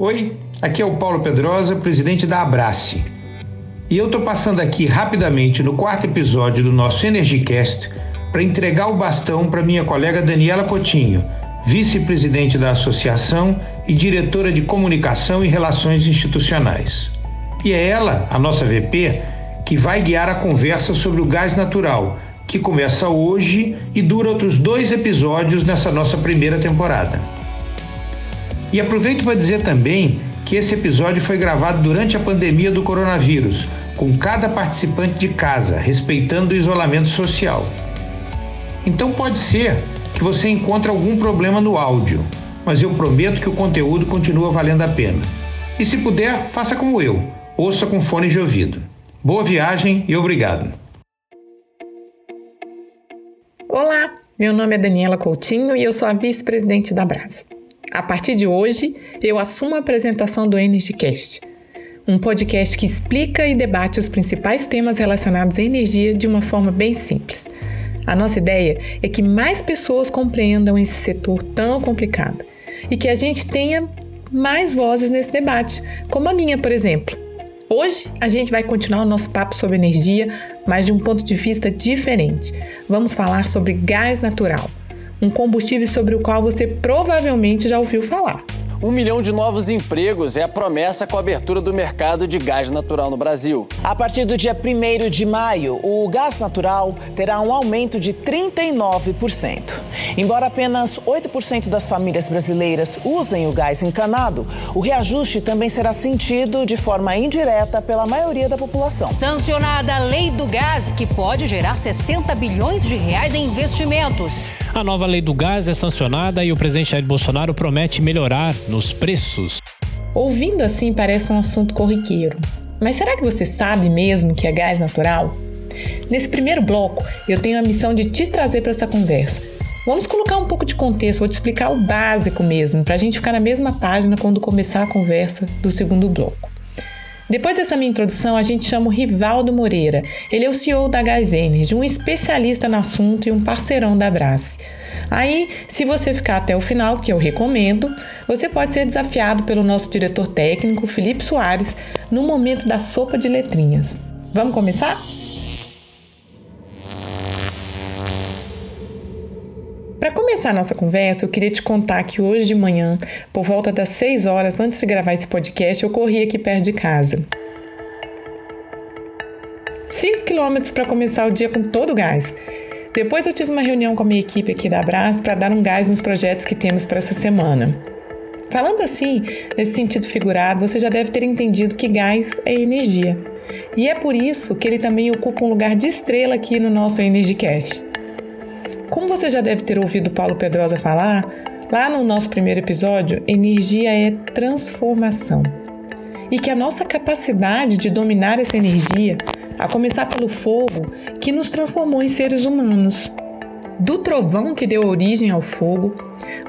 Oi, aqui é o Paulo Pedrosa, presidente da Abrace. E eu estou passando aqui rapidamente no quarto episódio do nosso EnergyCast para entregar o bastão para minha colega Daniela Cotinho, vice-presidente da associação e diretora de comunicação e relações institucionais. E é ela, a nossa VP, que vai guiar a conversa sobre o gás natural, que começa hoje e dura outros dois episódios nessa nossa primeira temporada. E aproveito para dizer também que esse episódio foi gravado durante a pandemia do coronavírus, com cada participante de casa, respeitando o isolamento social. Então pode ser que você encontre algum problema no áudio, mas eu prometo que o conteúdo continua valendo a pena. E se puder, faça como eu, ouça com fones de ouvido. Boa viagem e obrigado. Olá, meu nome é Daniela Coutinho e eu sou a vice-presidente da Brasa. A partir de hoje, eu assumo a apresentação do EnergyCast, um podcast que explica e debate os principais temas relacionados à energia de uma forma bem simples. A nossa ideia é que mais pessoas compreendam esse setor tão complicado e que a gente tenha mais vozes nesse debate, como a minha, por exemplo. Hoje a gente vai continuar o nosso papo sobre energia, mas de um ponto de vista diferente. Vamos falar sobre gás natural um combustível sobre o qual você provavelmente já ouviu falar. Um milhão de novos empregos é a promessa com a abertura do mercado de gás natural no Brasil. A partir do dia 1 de maio, o gás natural terá um aumento de 39%. Embora apenas 8% das famílias brasileiras usem o gás encanado, o reajuste também será sentido de forma indireta pela maioria da população. Sancionada a lei do gás, que pode gerar 60 bilhões de reais em investimentos. A nova lei do gás é sancionada e o presidente Jair Bolsonaro promete melhorar nos preços. Ouvindo assim parece um assunto corriqueiro. Mas será que você sabe mesmo que é gás natural? Nesse primeiro bloco, eu tenho a missão de te trazer para essa conversa. Vamos colocar um pouco de contexto, vou te explicar o básico mesmo, para a gente ficar na mesma página quando começar a conversa do segundo bloco. Depois dessa minha introdução, a gente chama o Rivaldo Moreira. Ele é o CEO da Gás Energy, um especialista no assunto e um parceirão da Brás. Aí, se você ficar até o final, que eu recomendo, você pode ser desafiado pelo nosso diretor técnico, Felipe Soares, no momento da sopa de letrinhas. Vamos começar? Começar a nossa conversa, eu queria te contar que hoje de manhã, por volta das 6 horas antes de gravar esse podcast, eu corri aqui perto de casa. 5 quilômetros para começar o dia com todo o gás. Depois eu tive uma reunião com a minha equipe aqui da Brás para dar um gás nos projetos que temos para essa semana. Falando assim, nesse sentido figurado, você já deve ter entendido que gás é energia. E é por isso que ele também ocupa um lugar de estrela aqui no nosso Energy Cash. Como você já deve ter ouvido Paulo Pedrosa falar, lá no nosso primeiro episódio, energia é transformação. E que a nossa capacidade de dominar essa energia, a começar pelo fogo, que nos transformou em seres humanos. Do trovão que deu origem ao fogo,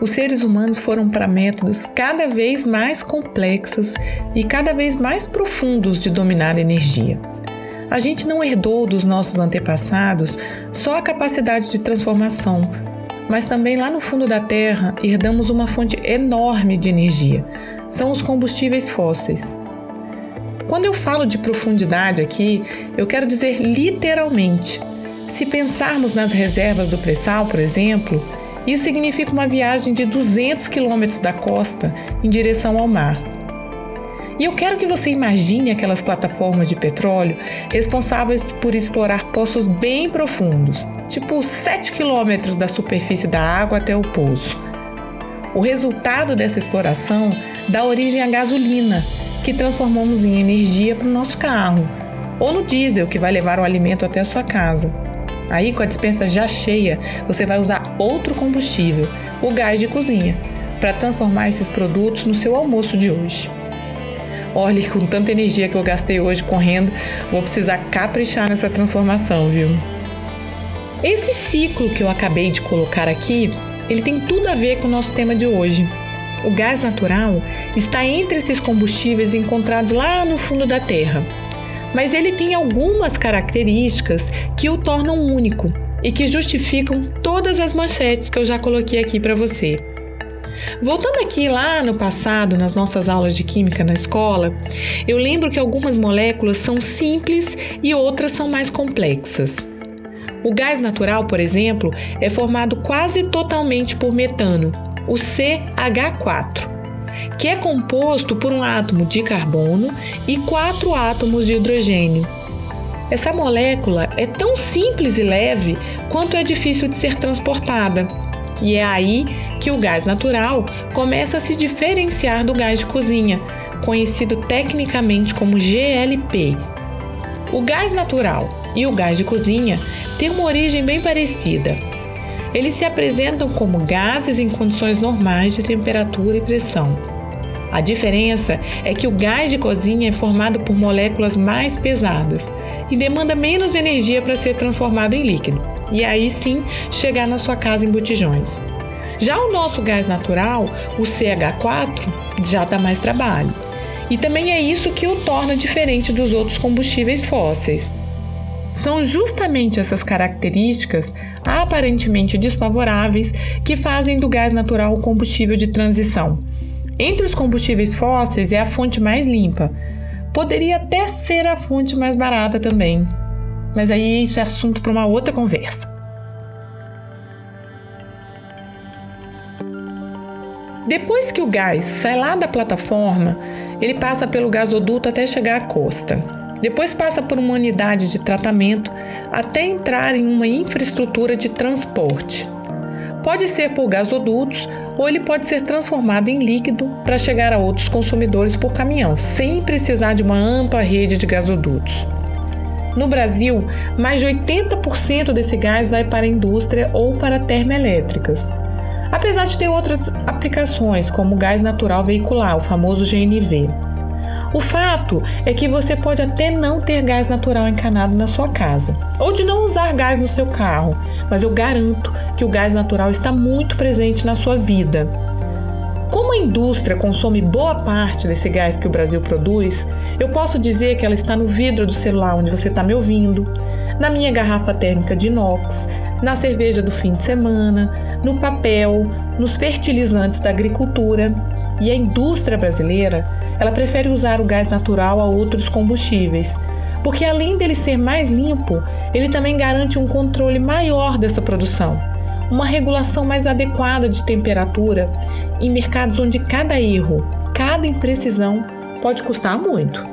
os seres humanos foram para métodos cada vez mais complexos e cada vez mais profundos de dominar a energia. A gente não herdou dos nossos antepassados só a capacidade de transformação, mas também lá no fundo da Terra herdamos uma fonte enorme de energia. São os combustíveis fósseis. Quando eu falo de profundidade aqui, eu quero dizer literalmente. Se pensarmos nas reservas do pré-sal, por exemplo, isso significa uma viagem de 200 quilômetros da costa em direção ao mar. E eu quero que você imagine aquelas plataformas de petróleo responsáveis por explorar poços bem profundos, tipo 7 quilômetros da superfície da água até o poço. O resultado dessa exploração dá origem à gasolina, que transformamos em energia para o nosso carro, ou no diesel, que vai levar o alimento até a sua casa. Aí, com a dispensa já cheia, você vai usar outro combustível, o gás de cozinha, para transformar esses produtos no seu almoço de hoje. Olha, com tanta energia que eu gastei hoje correndo, vou precisar caprichar nessa transformação, viu? Esse ciclo que eu acabei de colocar aqui, ele tem tudo a ver com o nosso tema de hoje. O gás natural está entre esses combustíveis encontrados lá no fundo da Terra, mas ele tem algumas características que o tornam único e que justificam todas as manchetes que eu já coloquei aqui para você. Voltando aqui lá no passado, nas nossas aulas de química na escola, eu lembro que algumas moléculas são simples e outras são mais complexas. O gás natural, por exemplo, é formado quase totalmente por metano, o CH4, que é composto por um átomo de carbono e quatro átomos de hidrogênio. Essa molécula é tão simples e leve quanto é difícil de ser transportada. E é aí que o gás natural começa a se diferenciar do gás de cozinha, conhecido tecnicamente como GLP. O gás natural e o gás de cozinha têm uma origem bem parecida. Eles se apresentam como gases em condições normais de temperatura e pressão. A diferença é que o gás de cozinha é formado por moléculas mais pesadas e demanda menos energia para ser transformado em líquido, e aí sim chegar na sua casa em botijões. Já o nosso gás natural, o CH4, já dá mais trabalho. E também é isso que o torna diferente dos outros combustíveis fósseis. São justamente essas características aparentemente desfavoráveis que fazem do gás natural o combustível de transição. Entre os combustíveis fósseis é a fonte mais limpa, Poderia até ser a fonte mais barata também, mas aí isso é assunto para uma outra conversa. Depois que o gás sai lá da plataforma, ele passa pelo gasoduto até chegar à costa. Depois passa por uma unidade de tratamento até entrar em uma infraestrutura de transporte. Pode ser por gasodutos ou ele pode ser transformado em líquido para chegar a outros consumidores por caminhão, sem precisar de uma ampla rede de gasodutos. No Brasil, mais de 80% desse gás vai para a indústria ou para termoelétricas. Apesar de ter outras aplicações, como gás natural veicular, o famoso GNV. O fato é que você pode até não ter gás natural encanado na sua casa, ou de não usar gás no seu carro, mas eu garanto que o gás natural está muito presente na sua vida. Como a indústria consome boa parte desse gás que o Brasil produz, eu posso dizer que ela está no vidro do celular onde você está me ouvindo, na minha garrafa térmica de inox, na cerveja do fim de semana, no papel, nos fertilizantes da agricultura. E a indústria brasileira ela prefere usar o gás natural a outros combustíveis, porque além dele ser mais limpo, ele também garante um controle maior dessa produção, uma regulação mais adequada de temperatura em mercados onde cada erro, cada imprecisão pode custar muito.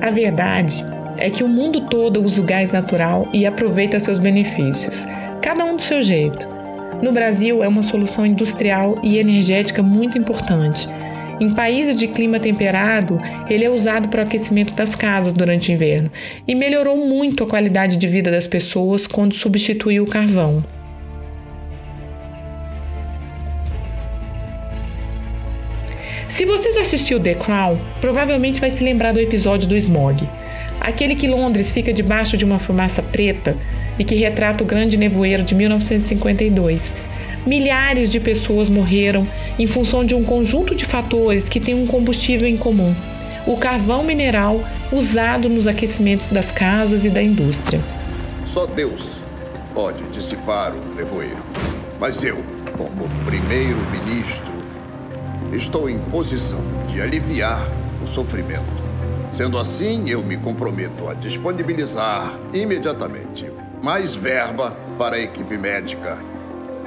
A verdade é que o mundo todo usa o gás natural e aproveita seus benefícios, cada um do seu jeito. No Brasil, é uma solução industrial e energética muito importante em países de clima temperado, ele é usado para o aquecimento das casas durante o inverno e melhorou muito a qualidade de vida das pessoas quando substituiu o carvão. Se você já assistiu The Crown, provavelmente vai se lembrar do episódio do smog. Aquele que Londres fica debaixo de uma fumaça preta e que retrata o grande nevoeiro de 1952 milhares de pessoas morreram em função de um conjunto de fatores que têm um combustível em comum: o carvão mineral usado nos aquecimentos das casas e da indústria. Só Deus pode dissipar o nevoeiro. Mas eu, como primeiro-ministro, estou em posição de aliviar o sofrimento. Sendo assim, eu me comprometo a disponibilizar imediatamente mais verba para a equipe médica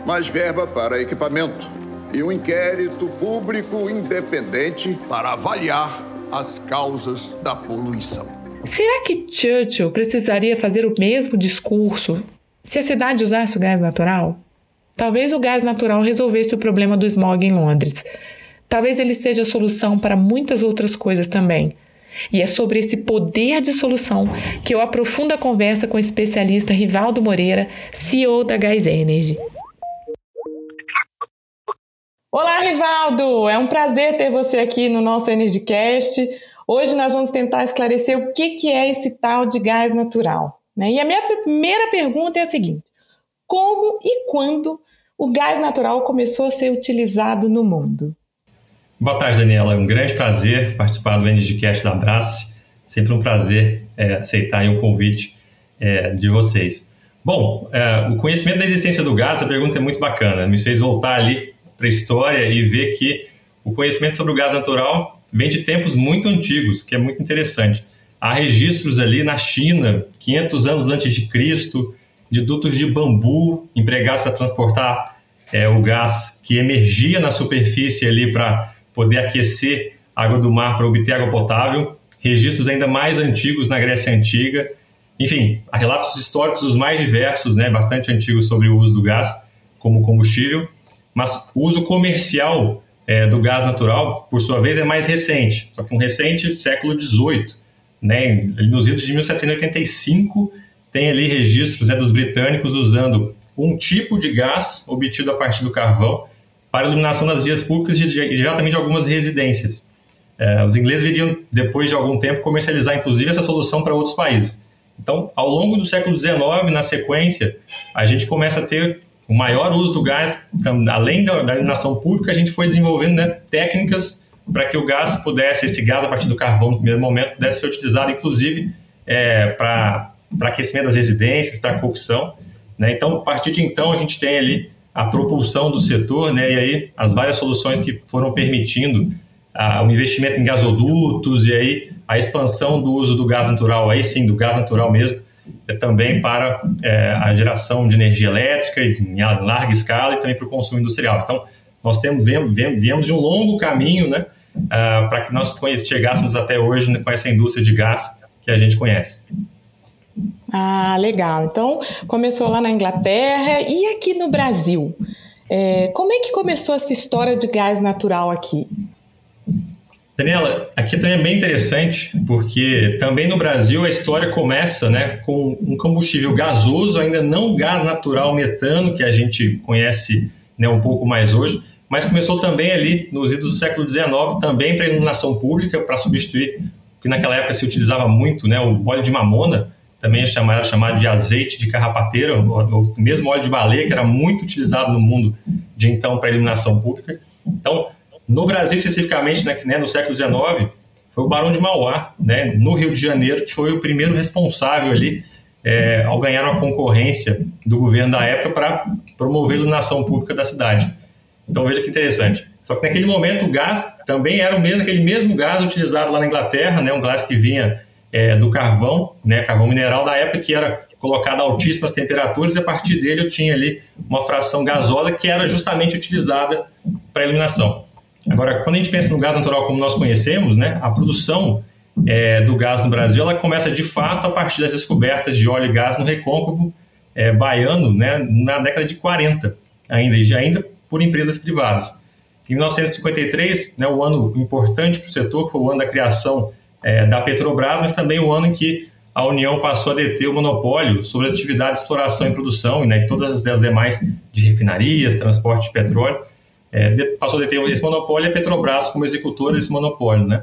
mais verba para equipamento e um inquérito público independente para avaliar as causas da poluição. Será que Churchill precisaria fazer o mesmo discurso se a cidade usasse o gás natural? Talvez o gás natural resolvesse o problema do smog em Londres. Talvez ele seja a solução para muitas outras coisas também. E é sobre esse poder de solução que eu aprofundo a conversa com o especialista Rivaldo Moreira, CEO da Gás Energy. Olá, Rivaldo! É um prazer ter você aqui no nosso EnergyCast. Hoje nós vamos tentar esclarecer o que, que é esse tal de gás natural. Né? E a minha primeira pergunta é a seguinte: como e quando o gás natural começou a ser utilizado no mundo? Boa tarde, Daniela. É um grande prazer participar do EnergyCast da Abrace. Sempre um prazer é, aceitar o convite é, de vocês. Bom, é, o conhecimento da existência do gás, a pergunta é muito bacana. Me fez voltar ali para a história e ver que o conhecimento sobre o gás natural vem de tempos muito antigos, que é muito interessante. Há registros ali na China, 500 anos antes de Cristo, de dutos de bambu empregados para transportar é, o gás que emergia na superfície ali para poder aquecer a água do mar para obter água potável. Registros ainda mais antigos na Grécia Antiga. Enfim, há relatos históricos os mais diversos, né, bastante antigos sobre o uso do gás como combustível, mas o uso comercial é, do gás natural, por sua vez, é mais recente, só que um recente século XVIII. Né, nos idos de 1785 tem ali registros né, dos britânicos usando um tipo de gás obtido a partir do carvão para iluminação das vias públicas e diretamente de algumas residências. É, os ingleses viriam, depois de algum tempo, comercializar, inclusive, essa solução para outros países. Então, ao longo do século XIX, na sequência, a gente começa a ter o maior uso do gás, além da, da iluminação pública, a gente foi desenvolvendo né, técnicas para que o gás pudesse, esse gás a partir do carvão no primeiro momento, pudesse ser utilizado, inclusive, é, para aquecimento das residências, para cocção. Né? Então, a partir de então, a gente tem ali a propulsão do setor, né? e aí as várias soluções que foram permitindo ah, o investimento em gasodutos e aí a expansão do uso do gás natural, aí sim, do gás natural mesmo, é também para é, a geração de energia elétrica em larga escala e também para o consumo industrial. Então, nós temos, viemos, de um longo caminho né, ah, para que nós chegássemos até hoje com essa indústria de gás que a gente conhece. Ah, legal. Então, começou lá na Inglaterra e aqui no Brasil. É, como é que começou essa história de gás natural aqui? Daniela, aqui também é bem interessante, porque também no Brasil a história começa né, com um combustível gasoso, ainda não gás natural metano, que a gente conhece né, um pouco mais hoje, mas começou também ali nos idos do século XIX, também para iluminação pública, para substituir que naquela época se utilizava muito, né, o óleo de mamona, também é chamado, de azeite de carrapateira, ou mesmo óleo de baleia, que era muito utilizado no mundo de então para iluminação pública. Então, no Brasil, especificamente, né, né, no século XIX, foi o Barão de Mauá, né, no Rio de Janeiro, que foi o primeiro responsável ali é, ao ganhar uma concorrência do governo da época para promover a iluminação pública da cidade. Então veja que interessante. Só que naquele momento o gás também era o mesmo, aquele mesmo gás utilizado lá na Inglaterra, né, um gás que vinha é, do carvão, né, carvão mineral da época que era colocado a altíssimas temperaturas e a partir dele eu tinha ali uma fração gasosa que era justamente utilizada para iluminação. Agora, quando a gente pensa no gás natural como nós conhecemos, né, a produção é, do gás no Brasil ela começa de fato a partir das descobertas de óleo e gás no recôncavo é, baiano né, na década de 40, ainda, e ainda por empresas privadas. Em 1953, né, o ano importante para o setor, que foi o ano da criação é, da Petrobras, mas também o ano em que a União passou a deter o monopólio sobre a atividade de exploração e produção, e né, todas as demais de refinarias, transporte de petróleo é, passou a deter esse monopólio e a Petrobras como executora desse monopólio. Né?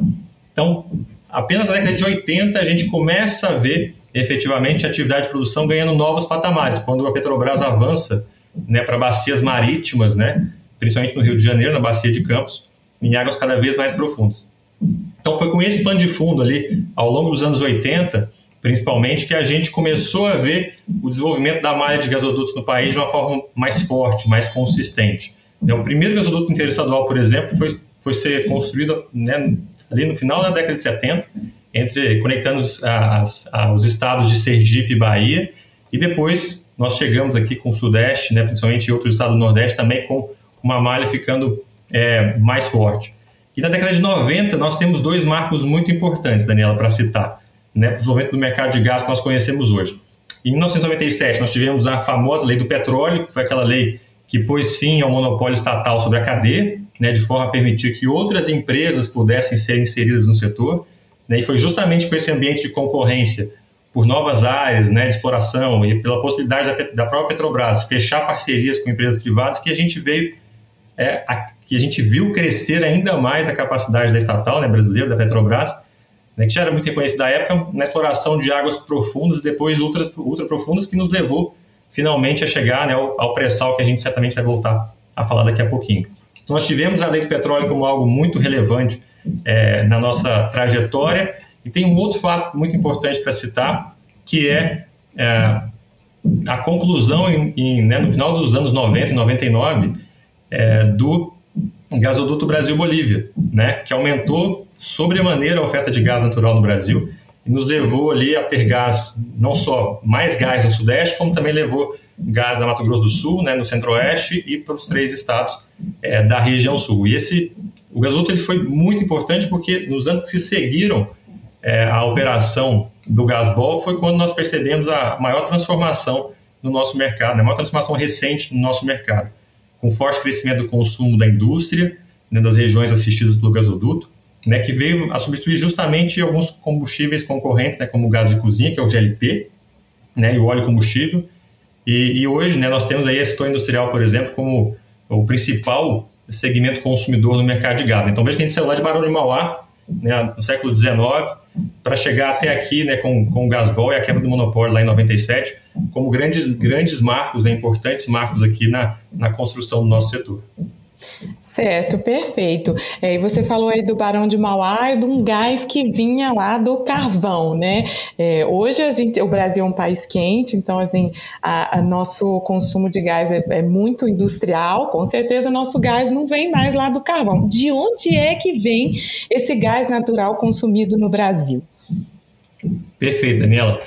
Então, apenas na década de 80 a gente começa a ver efetivamente a atividade de produção ganhando novos patamares, quando a Petrobras avança né, para bacias marítimas, né, principalmente no Rio de Janeiro, na bacia de Campos, em águas cada vez mais profundas. Então foi com esse pano de fundo ali, ao longo dos anos 80, principalmente, que a gente começou a ver o desenvolvimento da malha de gasodutos no país de uma forma mais forte, mais consistente. Né, o primeiro gasoduto interestadual, por exemplo, foi, foi ser construído né, ali no final da década de 70, entre, conectando os, as, os estados de Sergipe e Bahia, e depois nós chegamos aqui com o Sudeste, né, principalmente outros estados do Nordeste, também com uma malha ficando é, mais forte. E na década de 90 nós temos dois marcos muito importantes, Daniela, para citar, né, para o desenvolvimento do mercado de gás que nós conhecemos hoje. Em 1997 nós tivemos a famosa lei do petróleo, que foi aquela lei que pôs fim ao monopólio estatal sobre a cadeia, né, de forma a permitir que outras empresas pudessem ser inseridas no setor. Né, e foi justamente com esse ambiente de concorrência por novas áreas né, de exploração e pela possibilidade da, da, própria Petrobras fechar parcerias com empresas privadas que a gente veio, é, a, que a gente viu crescer ainda mais a capacidade da estatal né, brasileira, da Petrobras, né, que já era muito reconhecida à época na exploração de águas profundas e depois ultra, ultra profundas, que nos levou finalmente a chegar né, ao, ao pré-sal que a gente certamente vai voltar a falar daqui a pouquinho. Então, nós tivemos a lei do petróleo como algo muito relevante é, na nossa trajetória e tem um outro fato muito importante para citar, que é, é a conclusão em, em, né, no final dos anos 90 e 99 é, do gasoduto Brasil-Bolívia, né, que aumentou sobremaneira a oferta de gás natural no Brasil e nos levou ali a ter gás, não só mais gás no Sudeste, como também levou gás a Mato Grosso do Sul, né, no Centro-Oeste e para os três estados é, da região Sul. E esse, o gasoduto ele foi muito importante porque nos anos que seguiram é, a operação do Gasbol foi quando nós percebemos a maior transformação no nosso mercado, né, a maior transformação recente no nosso mercado, com forte crescimento do consumo da indústria, né, das regiões assistidas pelo gasoduto, né, que veio a substituir justamente alguns combustíveis concorrentes, né, como o gás de cozinha, que é o GLP, né, e o óleo combustível. E, e hoje né, nós temos aí a setor industrial, por exemplo, como o principal segmento consumidor no mercado de gás. Então veja que a gente saiu lá de Barão de Mauá, né, no século XIX, para chegar até aqui né, com, com o Gasbol e a quebra do monopólio lá em 97, como grandes, grandes marcos, né, importantes marcos aqui na, na construção do nosso setor. Certo, perfeito. É, você falou aí do Barão de Mauá e de um gás que vinha lá do carvão, né? É, hoje a gente, o Brasil é um país quente, então assim, a, a nosso consumo de gás é, é, muito industrial. Com certeza, nosso gás não vem mais lá do carvão. De onde é que vem esse gás natural consumido no Brasil? Perfeito, Daniela.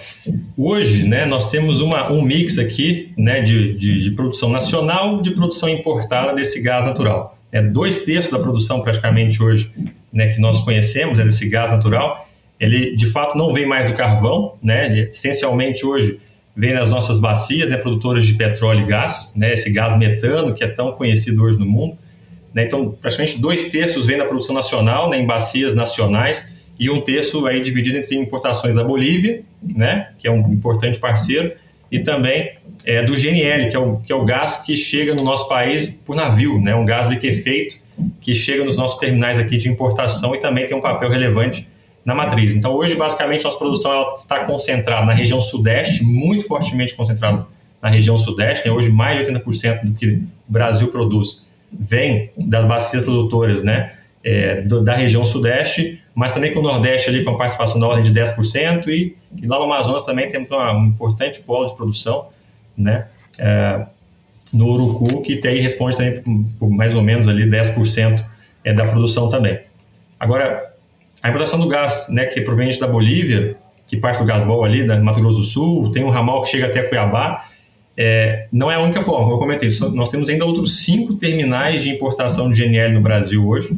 Hoje, né, nós temos uma, um mix aqui né, de, de, de produção nacional de produção importada desse gás natural. É, dois terços da produção, praticamente, hoje, né, que nós conhecemos, é desse gás natural. Ele, de fato, não vem mais do carvão, né? Ele, essencialmente, hoje, vem das nossas bacias, né, produtoras de petróleo e gás, né, esse gás metano, que é tão conhecido hoje no mundo. Né, então, praticamente dois terços vem da produção nacional, né, em bacias nacionais, e um terço aí dividido entre importações da Bolívia, né, que é um importante parceiro, e também é, do GNL, que é, o, que é o gás que chega no nosso país por navio, né, um gás liquefeito que chega nos nossos terminais aqui de importação e também tem um papel relevante na matriz. Então, hoje, basicamente, nossa produção ela está concentrada na região sudeste, muito fortemente concentrada na região sudeste. Né? Hoje, mais de 80% do que o Brasil produz vem das bacias produtoras né? É, do, da região sudeste mas também com o Nordeste ali com a participação da ordem de 10%, e, e lá no Amazonas também temos uma, um importante polo de produção, né, é, no Urucu, que tem, responde também por, por, mais ou menos ali 10% é, da produção também. Agora, a importação do gás, né, que provém da Bolívia, que parte do Gasbol ali, da Mato Grosso do Sul, tem um ramal que chega até Cuiabá, é, não é a única forma, como eu comentei, nós temos ainda outros cinco terminais de importação de GNL no Brasil hoje,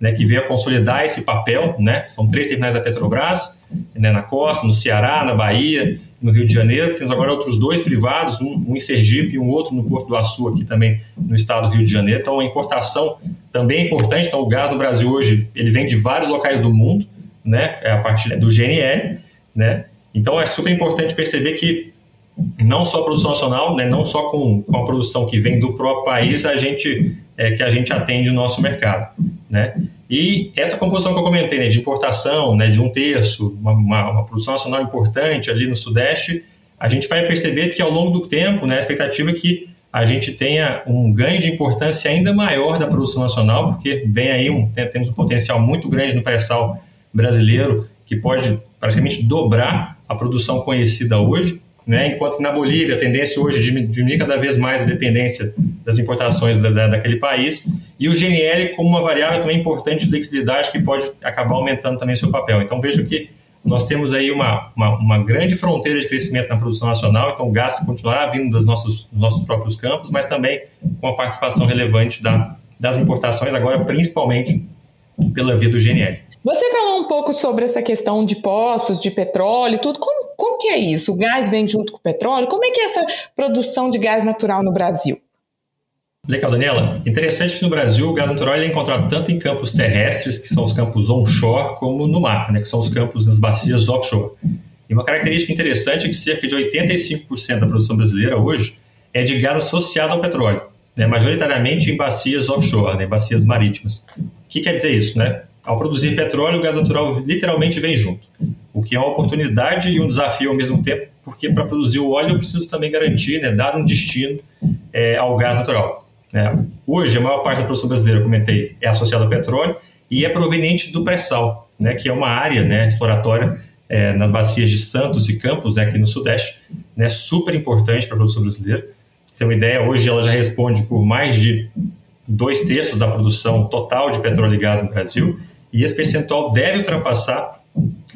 né, que veio a consolidar esse papel. Né? São três terminais da Petrobras, né, na costa, no Ceará, na Bahia, no Rio de Janeiro. Temos agora outros dois privados, um, um em Sergipe e um outro no Porto do Açu, aqui também no estado do Rio de Janeiro. Então, a importação também é importante. Então, o gás no Brasil hoje ele vem de vários locais do mundo, né, a partir do GNL. Né? Então, é super importante perceber que não só a produção nacional, né, não só com, com a produção que vem do próprio país, a gente é, que a gente atende o nosso mercado. Né? E essa composição que eu comentei, né, de importação, né, de um terço, uma, uma, uma, produção nacional importante ali no Sudeste, a gente vai perceber que ao longo do tempo, né, a expectativa é que a gente tenha um ganho de importância ainda maior da produção nacional, porque vem aí um, né, temos um potencial muito grande no pré-sal brasileiro que pode praticamente dobrar a produção conhecida hoje. Né? Enquanto na Bolívia a tendência hoje é diminuir cada vez mais a dependência das importações da, da, daquele país, e o GNL como uma variável também importante de flexibilidade que pode acabar aumentando também seu papel. Então vejo que nós temos aí uma, uma, uma, grande fronteira de crescimento na produção nacional, então o gás continuará vindo dos nossos, dos nossos próprios campos, mas também com a participação relevante da, das importações, agora principalmente pela via do GNL. Você falou um pouco sobre essa questão de poços, de petróleo, tudo. Como, como que é isso? O gás vem junto com o petróleo? Como é que é essa produção de gás natural no Brasil? Legal, Daniela. Interessante que no Brasil o gás natural é encontrado tanto em campos terrestres, que são os campos onshore, como no mar, né, que são os campos nas bacias offshore. E uma característica interessante é que cerca de 85% da produção brasileira hoje é de gás associado ao petróleo, né, majoritariamente em bacias offshore, né, bacias marítimas. O que quer dizer isso? Né? Ao produzir petróleo, o gás natural literalmente vem junto, o que é uma oportunidade e um desafio ao mesmo tempo, porque para produzir o óleo eu preciso também garantir, né, dar um destino é, ao gás natural. Né? Hoje, a maior parte da produção brasileira, comentei, é associada ao petróleo e é proveniente do pré-sal, né, que é uma área né, exploratória é, nas bacias de Santos e Campos, né, aqui no Sudeste, né, super importante para a produção brasileira. Você tem uma ideia, hoje ela já responde por mais de dois terços da produção total de petróleo e gás no Brasil, e esse percentual deve ultrapassar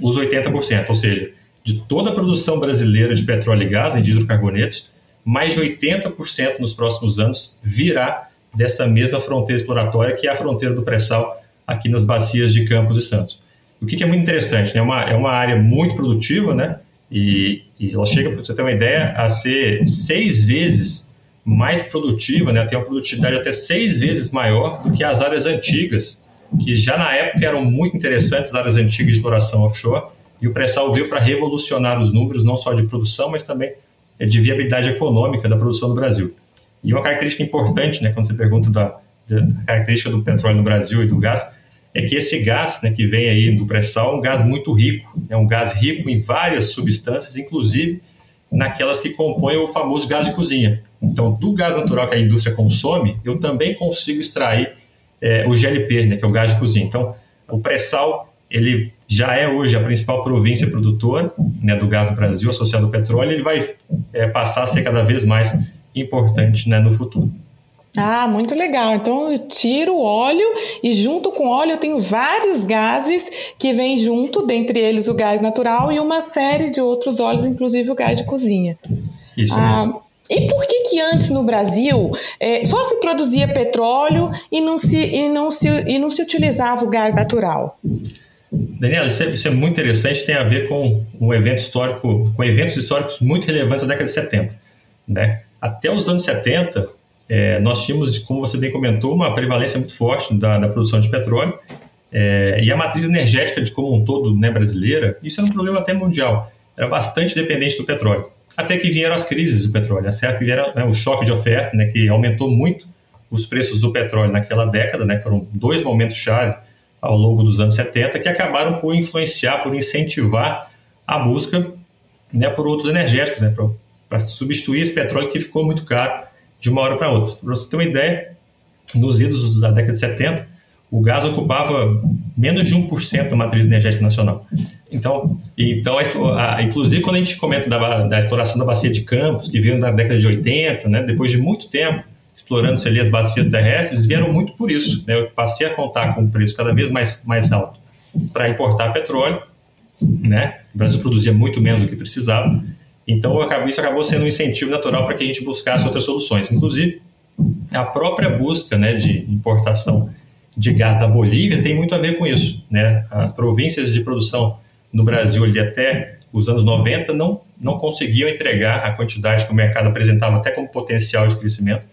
os 80%, ou seja, de toda a produção brasileira de petróleo e gás, de hidrocarbonetos, mais de 80% nos próximos anos virá dessa mesma fronteira exploratória que é a fronteira do pré-sal aqui nas bacias de Campos e Santos. O que, é muito interessante, né? é, uma, é uma área muito produtiva, né? E, e ela chega, para você ter uma ideia, a ser seis vezes mais produtiva, né? tem uma produtividade até seis vezes maior do que as áreas antigas, que já na época eram muito interessantes, as áreas antigas de exploração offshore, e o pré-sal veio para revolucionar os números, não só de produção, mas também de viabilidade econômica da produção no Brasil. E uma característica importante, né, quando você pergunta da, da característica do petróleo no Brasil e do gás, é que esse gás né, que vem aí do pré-sal é um gás muito rico, é um gás rico em várias substâncias, inclusive naquelas que compõem o famoso gás de cozinha. Então, do gás natural que a indústria consome, eu também consigo extrair é, o GLP, né, que é o gás de cozinha. Então, o pré-sal ele já é hoje a principal província produtora né, do gás no Brasil associado ao petróleo, ele vai é, passar a ser cada vez mais importante né, no futuro. Ah, muito legal. Então eu tiro o óleo e junto com o óleo eu tenho vários gases que vêm junto, dentre eles o gás natural e uma série de outros óleos, inclusive o gás de cozinha. Isso ah, mesmo. E por que que antes no Brasil é, só se produzia petróleo e não se, e, não se, e não se utilizava o gás natural? Daniela, isso é, isso é, muito interessante, tem a ver com um evento histórico, com eventos históricos muito relevantes da década de 70. Né? Até os anos 70, é, nós tínhamos, como você bem comentou, uma prevalência muito forte da, da produção de petróleo é, e a matriz energética de como um todo né, brasileira, isso era um problema até mundial, era bastante dependente do petróleo. Até que vieram as crises do petróleo, né, certo? Que vieram né, o choque de oferta, né, que aumentou muito os preços do petróleo naquela década, né, foram dois momentos-chave ao longo dos anos 70 que acabaram por influenciar, por incentivar a busca né, por outros energéticos, né, para substituir esse petróleo que ficou muito caro de uma hora para outra. Para você ter uma ideia, nos idos da década de 70, o gás ocupava menos de 1% da matriz energética nacional. Então, então a, a, inclusive quando a gente comenta da, da, exploração da bacia de Campos, que veio na década de 80, né, depois de muito tempo explorando-se ali as bacias terrestres, vieram muito por isso. Né, eu passei a contar com um preço cada vez mais, mais alto para importar petróleo, né, o Brasil produzia muito menos do que precisava, então, isso acabou sendo um incentivo natural para que a gente buscasse outras soluções. Inclusive, a própria busca né, de importação de gás da Bolívia tem muito a ver com isso. Né? As províncias de produção no Brasil ali até os anos 90 não, não conseguiam entregar a quantidade que o mercado apresentava até como potencial de crescimento.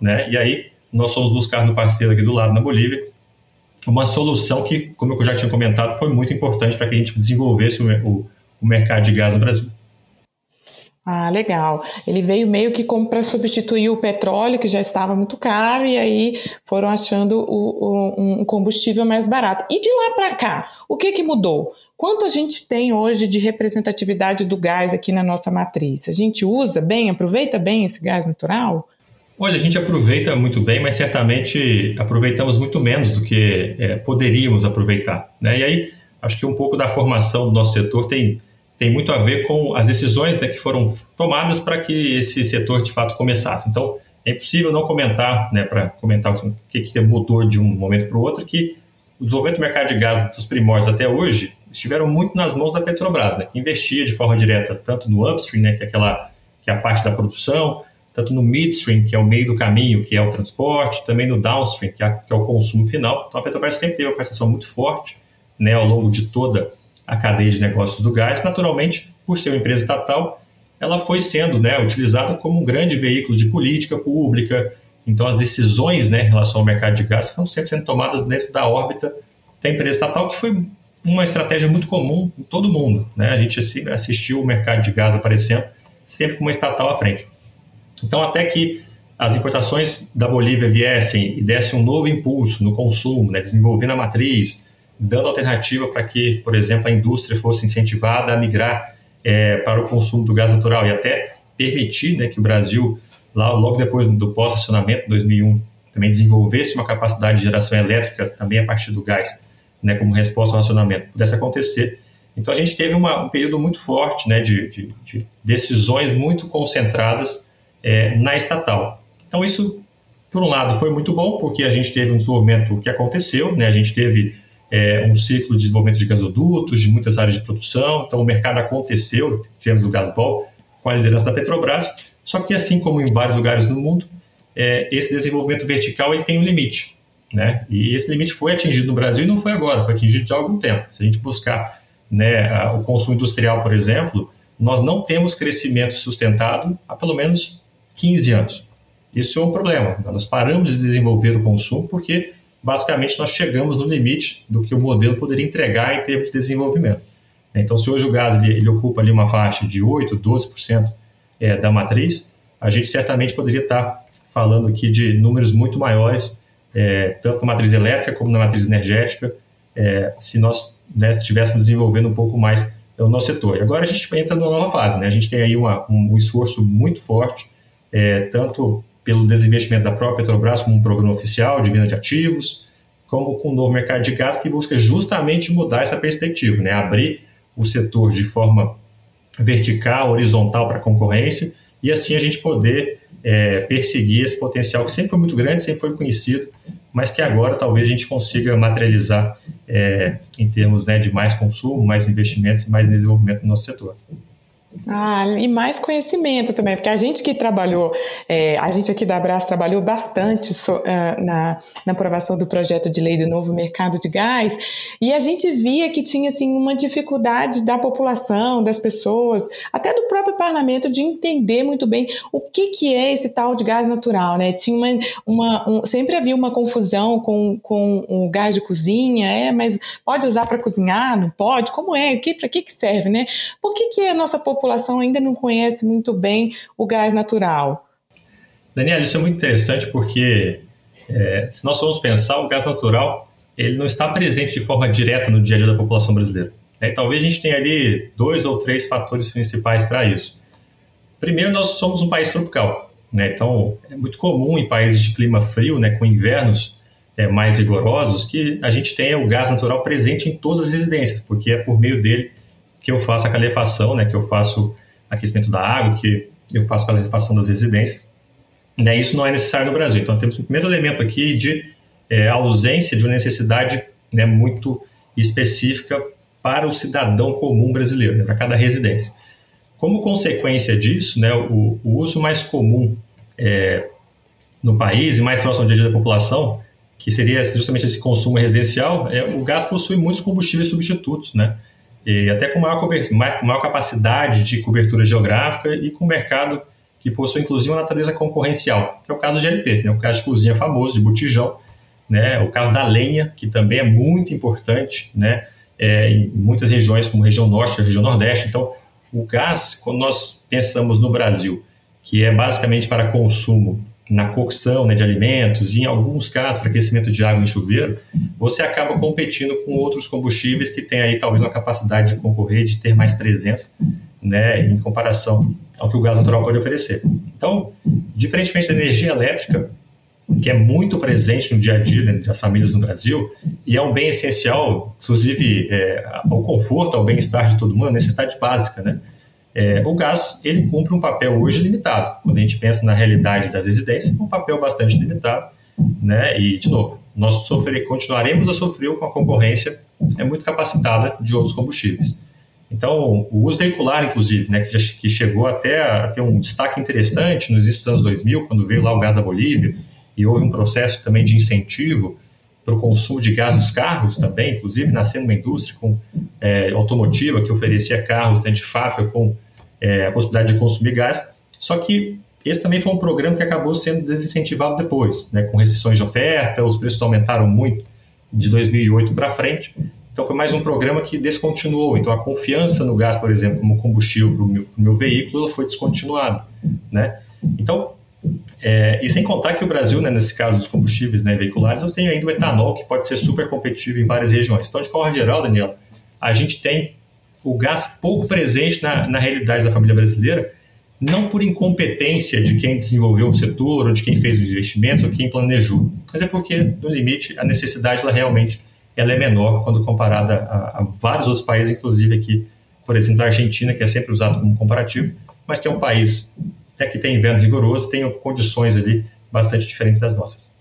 Né? E aí nós fomos buscar no parceiro aqui do lado, na Bolívia, uma solução que, como eu já tinha comentado, foi muito importante para que a gente desenvolvesse o, o, o mercado de gás no Brasil. Ah, legal. Ele veio meio que como para substituir o petróleo, que já estava muito caro, e aí foram achando o, o, um combustível mais barato. E de lá para cá, o que, que mudou? Quanto a gente tem hoje de representatividade do gás aqui na nossa matriz? A gente usa bem, aproveita bem esse gás natural? Olha, a gente aproveita muito bem, mas certamente aproveitamos muito menos do que é, poderíamos aproveitar. Né? E aí, acho que um pouco da formação do nosso setor tem tem muito a ver com as decisões né, que foram tomadas para que esse setor de fato começasse. Então, é impossível não comentar, né, para comentar o que, que mudou de um momento para o outro, que o desenvolvimento do mercado de gás dos primórdios até hoje estiveram muito nas mãos da Petrobras, né, que investia de forma direta tanto no upstream, né, que é aquela que é a parte da produção, tanto no midstream, que é o meio do caminho, que é o transporte, também no downstream, que é, que é o consumo final. Então a Petrobras sempre teve uma prestação muito forte, né, ao longo de toda a cadeia de negócios do gás, naturalmente, por ser uma empresa estatal, ela foi sendo né, utilizada como um grande veículo de política pública. Então, as decisões né, em relação ao mercado de gás estão sempre sendo tomadas dentro da órbita da empresa estatal, que foi uma estratégia muito comum em todo mundo. Né? A gente assistiu o mercado de gás aparecendo sempre com uma estatal à frente. Então, até que as importações da Bolívia viessem e dessem um novo impulso no consumo, né, desenvolvendo a matriz, dando alternativa para que, por exemplo, a indústria fosse incentivada a migrar é, para o consumo do gás natural e até permitir né, que o Brasil, lá, logo depois do pós-acionamento, 2001, também desenvolvesse uma capacidade de geração elétrica também a partir do gás, né, como resposta ao racionamento, pudesse acontecer. Então a gente teve uma, um período muito forte né, de, de, de decisões muito concentradas é, na estatal. Então isso Por um lado, foi muito bom, porque a gente teve um desenvolvimento que aconteceu, né? a gente teve é, um ciclo de desenvolvimento de gasodutos, de muitas áreas de produção, então o mercado aconteceu, tivemos o Gasbol com a liderança da Petrobras, só que assim como em vários lugares do mundo, é, esse desenvolvimento vertical ele tem um limite. Né? E esse limite foi atingido no Brasil e não foi agora, foi atingido há algum tempo. Se a gente buscar né, o consumo industrial, por exemplo, nós não temos crescimento sustentado há pelo menos 15 anos. Isso é um problema. Nós paramos de desenvolver o consumo porque, basicamente, nós chegamos no limite do que o modelo poderia entregar em termos de desenvolvimento. Então, se hoje o gás ele, ele ocupa ali uma faixa de 8%, 12% é, da matriz, a gente certamente poderia estar falando aqui de números muito maiores, é, tanto na matriz elétrica como na matriz energética, é, se nós né, estivéssemos desenvolvendo um pouco mais o nosso setor. E agora a gente entra numa nova fase, né? a gente tem aí uma, um esforço muito forte, é, tanto pelo desinvestimento da própria Petrobras como um programa oficial de venda de ativos, como com o novo mercado de gás que busca justamente mudar essa perspectiva, né? abrir o setor de forma vertical, horizontal para a concorrência e assim a gente poder é, perseguir esse potencial que sempre foi muito grande, sempre foi conhecido, mas que agora talvez a gente consiga materializar é, em termos né, de mais consumo, mais investimentos e mais desenvolvimento no nosso setor. Ah, e mais conhecimento também, porque a gente que trabalhou, é, a gente aqui da Brás trabalhou bastante so, uh, na, na aprovação do projeto de lei do novo mercado de gás, e a gente via que tinha assim, uma dificuldade da população, das pessoas, até do próprio parlamento, de entender muito bem o que, que é esse tal de gás natural. Né? Tinha uma, uma um, sempre havia uma confusão com, com o gás de cozinha, é, mas pode usar para cozinhar? Não pode? Como é? Para que, que serve? Né? Por que, que a nossa população população ainda não conhece muito bem o gás natural. Daniela, isso é muito interessante porque é, se nós formos pensar, o gás natural ele não está presente de forma direta no dia a dia da população brasileira. É, talvez a gente tenha ali dois ou três fatores principais para isso. Primeiro, nós somos um país tropical, né? então é muito comum em países de clima frio, né, com invernos é, mais rigorosos, que a gente tenha o gás natural presente em todas as residências, porque é por meio dele que eu faço a calefação, né, que eu faço aquecimento da água, que eu faço a calefação das residências. Né, isso não é necessário no Brasil. Então, temos um primeiro elemento aqui de é, ausência de uma necessidade né, muito específica para o cidadão comum brasileiro, né, para cada residência. Como consequência disso, né, o, o uso mais comum é, no país e mais próximo a dia da população, que seria justamente esse consumo residencial, é, o gás possui muitos combustíveis substitutos, né? E até com maior, maior capacidade de cobertura geográfica e com mercado que possui inclusive uma natureza concorrencial, que é o caso do GLP, né? o caso de cozinha famoso, de botijão, né? o caso da lenha, que também é muito importante né? É, em muitas regiões, como região norte e região nordeste. Então, o gás, quando nós pensamos no Brasil, que é basicamente para consumo na cocção né, de alimentos e, em alguns casos, para aquecimento de água em chuveiro, você acaba competindo com outros combustíveis que têm aí talvez uma capacidade de concorrer, de ter mais presença, né, em comparação ao que o gás natural pode oferecer. Então, diferentemente da energia elétrica, que é muito presente no dia a dia né, das famílias no Brasil e é um bem essencial, inclusive é, ao conforto, ao bem-estar de todo mundo, necessidade básica, né? É, o gás ele cumpre um papel hoje limitado. Quando a gente pensa na realidade das residências, um papel bastante limitado, né? E de novo, nós sofrer, continuaremos a sofrer com a concorrência é muito capacitada de outros combustíveis. Então, o uso veicular, inclusive, né, que, já, que chegou até a ter um destaque interessante nos dos anos 2000, quando veio lá o gás da Bolívia, e houve um processo também de incentivo para o consumo de gás nos carros também, inclusive nascendo uma indústria com, é, automotiva que oferecia carros né, de fábrica com é, a possibilidade de consumir gás. Só que esse também foi um programa que acabou sendo desincentivado depois, né, com restrições de oferta, os preços aumentaram muito de 2008 para frente. Então foi mais um programa que descontinuou. Então a confiança no gás, por exemplo, como combustível para o meu, meu, veículo, foi descontinuada, né? Então é, e sem contar que o Brasil, né, nesse caso dos combustíveis né, veiculares, eu tenho ainda o etanol que pode ser super competitivo em várias regiões. Então, de forma geral, Daniel, a gente tem o gás pouco presente na, na realidade da família brasileira, não por incompetência de quem desenvolveu o setor, ou de quem fez os investimentos, ou quem planejou, mas é porque, no limite, a necessidade ela realmente ela é menor quando comparada a, a vários outros países, inclusive aqui, por exemplo, a Argentina, que é sempre usado como comparativo, mas que é um país é que tem inverno rigoroso, tem condições ali bastante diferentes das nossas.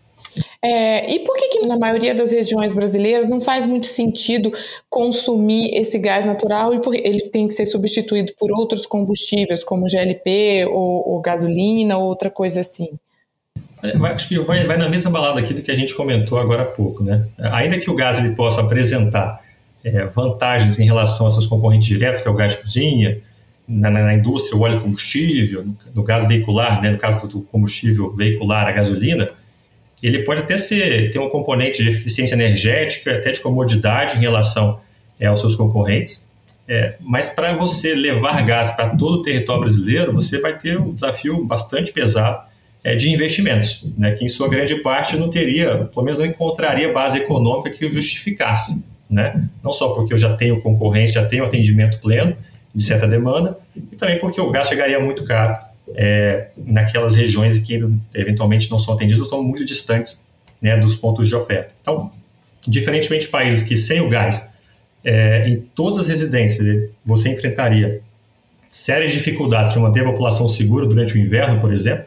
É, e por que, que na maioria das regiões brasileiras não faz muito sentido consumir esse gás natural e por, ele tem que ser substituído por outros combustíveis, como GLP ou, ou gasolina ou outra coisa assim? Acho que vai, vai, na mesma balada aqui do que a gente comentou agora há pouco, né? Ainda que o gás ele possa apresentar é, vantagens em relação aos seus concorrentes diretos, que é o gás de cozinha, na, na indústria, o óleo combustível, no, no gás veicular, né? no caso do combustível veicular, a gasolina, ele pode até ser, ter um componente de eficiência energética, até de comodidade em relação é, aos seus concorrentes. É, mas para você levar gás para todo o território brasileiro, você vai ter um desafio bastante pesado é, de investimentos, né, que em sua grande parte não teria, pelo menos não encontraria base econômica que o justificasse. Né? Não só porque eu já tenho concorrência, já tenho atendimento pleno de certa demanda, e também porque o gás chegaria muito caro é, naquelas regiões que eventualmente não são atendidas ou estão muito distantes né, dos pontos de oferta. Então, diferentemente de países que sem o gás, é, em todas as residências você enfrentaria sérias dificuldades para manter a população segura durante o inverno, por exemplo,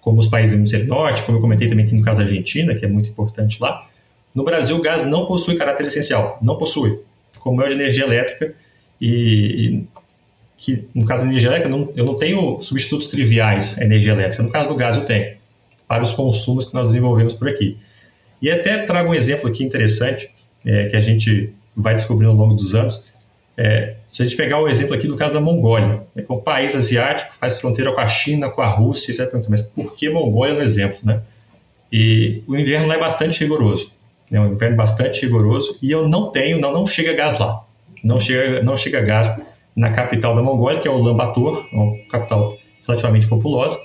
como os países do hemisfério norte, como eu comentei também aqui no caso da Argentina, que é muito importante lá. No Brasil, o gás não possui caráter essencial, não possui, como é o de energia elétrica, e, que no caso da energia elétrica, não, eu não tenho substitutos triviais à energia elétrica. No caso do gás, eu tenho, para os consumos que nós desenvolvemos por aqui. E até trago um exemplo aqui interessante, é, que a gente vai descobrindo ao longo dos anos. É, se a gente pegar o exemplo aqui do caso da Mongólia, né, que é um país asiático, faz fronteira com a China, com a Rússia, perguntar, mas por que Mongólia no exemplo? Né? E o inverno lá é bastante rigoroso, é um inverno bastante rigoroso, e eu não tenho, não, não chega gás lá. Não chega, não chega gás na capital da Mongólia, que é o Ulaanbaatar, uma capital relativamente populosa.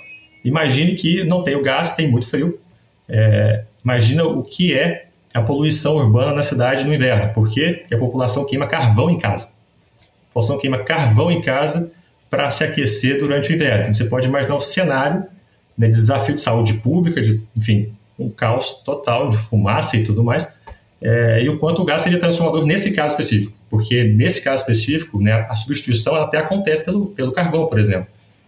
Imagine que não tem o gás, tem muito frio. É, imagina o que é a poluição urbana na cidade no inverno. Porque a população queima carvão em casa. A população queima carvão em casa para se aquecer durante o inverno. Então, você pode imaginar o cenário né, de desafio de saúde pública, de, enfim, um caos total de fumaça e tudo mais, é, e o quanto o gás seria transformador nesse caso específico porque nesse caso específico, né, a substituição até acontece pelo, pelo carvão, por exemplo,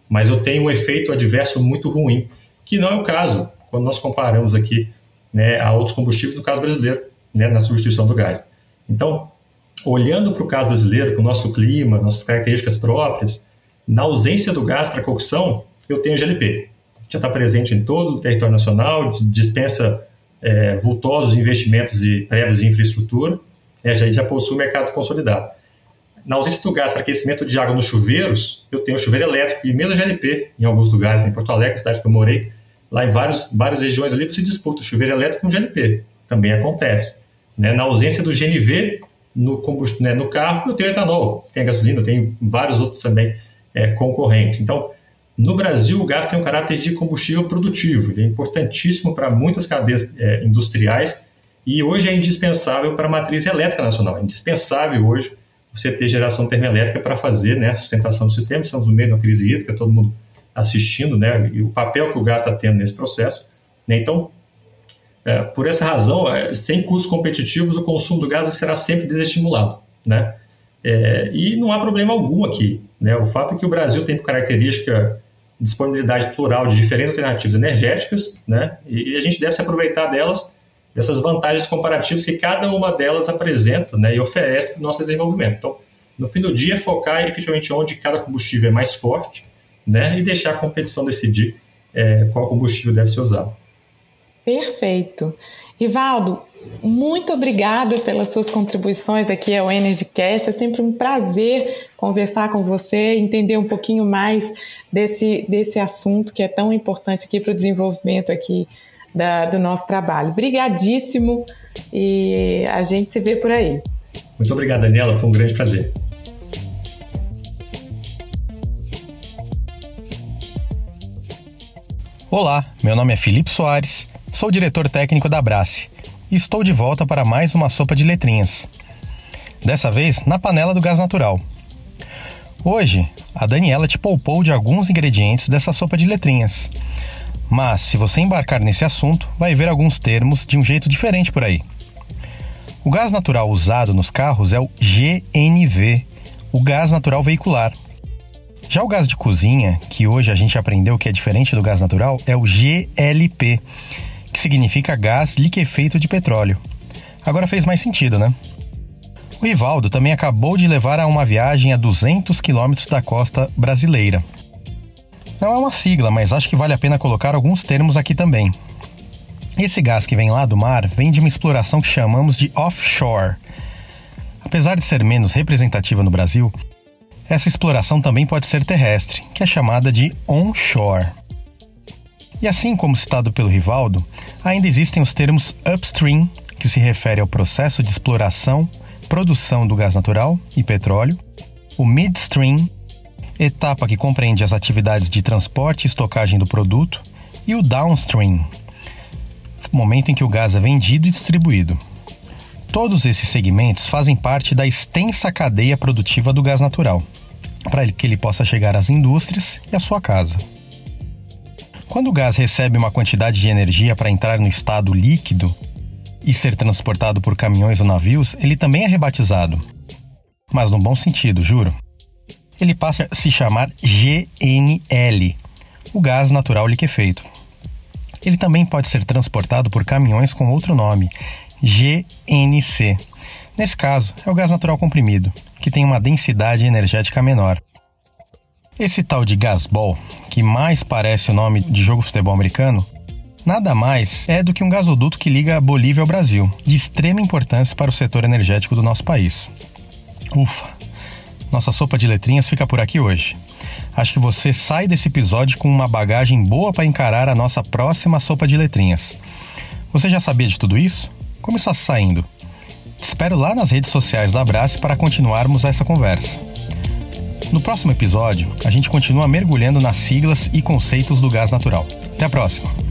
mas eu tenho um efeito adverso muito ruim, que não é o caso quando nós comparamos aqui né, a outros combustíveis do caso brasileiro, né, na substituição do gás. Então, olhando para o caso brasileiro, com o nosso clima, nossas características próprias, na ausência do gás para cocção, eu tenho GLP. Já está presente em todo o território nacional, dispensa é, vultosos investimentos e prévios em infraestrutura, né, já, já possui o mercado consolidado. Na ausência do gás para aquecimento de água nos chuveiros, eu tenho chuveiro elétrico e mesmo GLP em alguns lugares, em Porto Alegre, cidade que eu morei, lá em vários, várias regiões ali você disputa chuveiro elétrico com GLP. Também acontece. Né? Na ausência do GNV no, né, no carro, eu tenho etanol, tem gasolina, tenho vários outros também é, concorrentes. Então, no Brasil, o gás tem um caráter de combustível produtivo, ele é importantíssimo para muitas cadeias é, industriais e hoje é indispensável para a matriz elétrica nacional. É indispensável hoje você ter geração termoelétrica para fazer né, a sustentação do sistema. Estamos no meio uma crise hídrica, todo mundo assistindo, né, e o papel que o gás está tendo nesse processo. Né, então, é, por essa razão, é, sem custos competitivos, o consumo do gás será sempre desestimulado. Né? É, e não há problema algum aqui. Né? O fato é que o Brasil tem por característica disponibilidade plural de diferentes alternativas energéticas, né? e a gente deve se aproveitar delas dessas vantagens comparativas que cada uma delas apresenta né, e oferece para o nosso desenvolvimento. Então, no fim do dia, focar efetivamente onde cada combustível é mais forte né, e deixar a competição decidir é, qual combustível deve ser usado. Perfeito. Rivaldo, muito obrigada pelas suas contribuições aqui ao EnergyCast. É sempre um prazer conversar com você, entender um pouquinho mais desse, desse assunto que é tão importante aqui para o desenvolvimento aqui da, do nosso trabalho. Obrigadíssimo e a gente se vê por aí. Muito obrigado, Daniela. Foi um grande prazer. Olá, meu nome é Felipe Soares, sou diretor técnico da Abrace e estou de volta para mais uma sopa de letrinhas. Dessa vez na panela do gás natural. Hoje, a Daniela te poupou de alguns ingredientes dessa sopa de letrinhas mas, se você embarcar nesse assunto, vai ver alguns termos de um jeito diferente por aí. O gás natural usado nos carros é o GNV, o gás natural veicular. Já o gás de cozinha, que hoje a gente aprendeu que é diferente do gás natural, é o GLP, que significa gás liquefeito de petróleo. Agora fez mais sentido, né? O Rivaldo também acabou de levar a uma viagem a 200 quilômetros da costa brasileira. Não é uma sigla, mas acho que vale a pena colocar alguns termos aqui também. Esse gás que vem lá do mar vem de uma exploração que chamamos de offshore. Apesar de ser menos representativa no Brasil, essa exploração também pode ser terrestre, que é chamada de onshore. E assim como citado pelo Rivaldo, ainda existem os termos upstream, que se refere ao processo de exploração, produção do gás natural e petróleo, o midstream, etapa que compreende as atividades de transporte e estocagem do produto, e o downstream, momento em que o gás é vendido e distribuído. Todos esses segmentos fazem parte da extensa cadeia produtiva do gás natural, para que ele possa chegar às indústrias e à sua casa. Quando o gás recebe uma quantidade de energia para entrar no estado líquido e ser transportado por caminhões ou navios, ele também é rebatizado. Mas no bom sentido, juro. Ele passa a se chamar GNL, o gás natural liquefeito. Ele também pode ser transportado por caminhões com outro nome, GNC. Nesse caso, é o gás natural comprimido, que tem uma densidade energética menor. Esse tal de gasbol, que mais parece o nome de jogo futebol americano, nada mais é do que um gasoduto que liga a Bolívia ao Brasil, de extrema importância para o setor energético do nosso país. Ufa! Nossa sopa de letrinhas fica por aqui hoje. Acho que você sai desse episódio com uma bagagem boa para encarar a nossa próxima sopa de letrinhas. Você já sabia de tudo isso? Como está saindo? Te espero lá nas redes sociais da Abrace para continuarmos essa conversa. No próximo episódio, a gente continua mergulhando nas siglas e conceitos do gás natural. Até a próxima!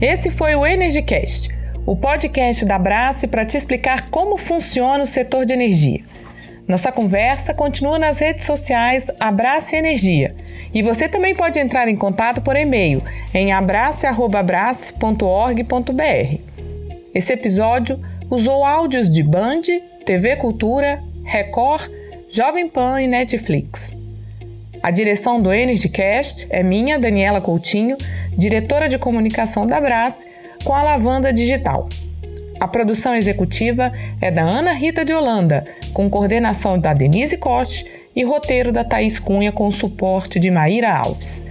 Esse foi o EnergyCast, o podcast da Abrace para te explicar como funciona o setor de energia. Nossa conversa continua nas redes sociais Abrace Energia e você também pode entrar em contato por e-mail em abrace.abrace.org.br. Esse episódio usou áudios de Band, TV Cultura, Record, Jovem Pan e Netflix. A direção do EnergyCast é minha, Daniela Coutinho, diretora de comunicação da Abrace, com a Lavanda Digital. A produção executiva é da Ana Rita de Holanda, com coordenação da Denise Cote e roteiro da Thaís Cunha com suporte de Maíra Alves.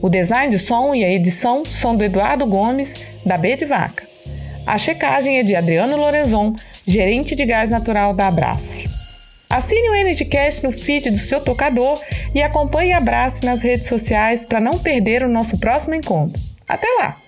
O design de som e a edição são do Eduardo Gomes, da B de Vaca. A checagem é de Adriano Lorenzon, gerente de gás natural da Abrace. Assine o Energycast no feed do seu tocador e acompanhe a Abrace nas redes sociais para não perder o nosso próximo encontro. Até lá!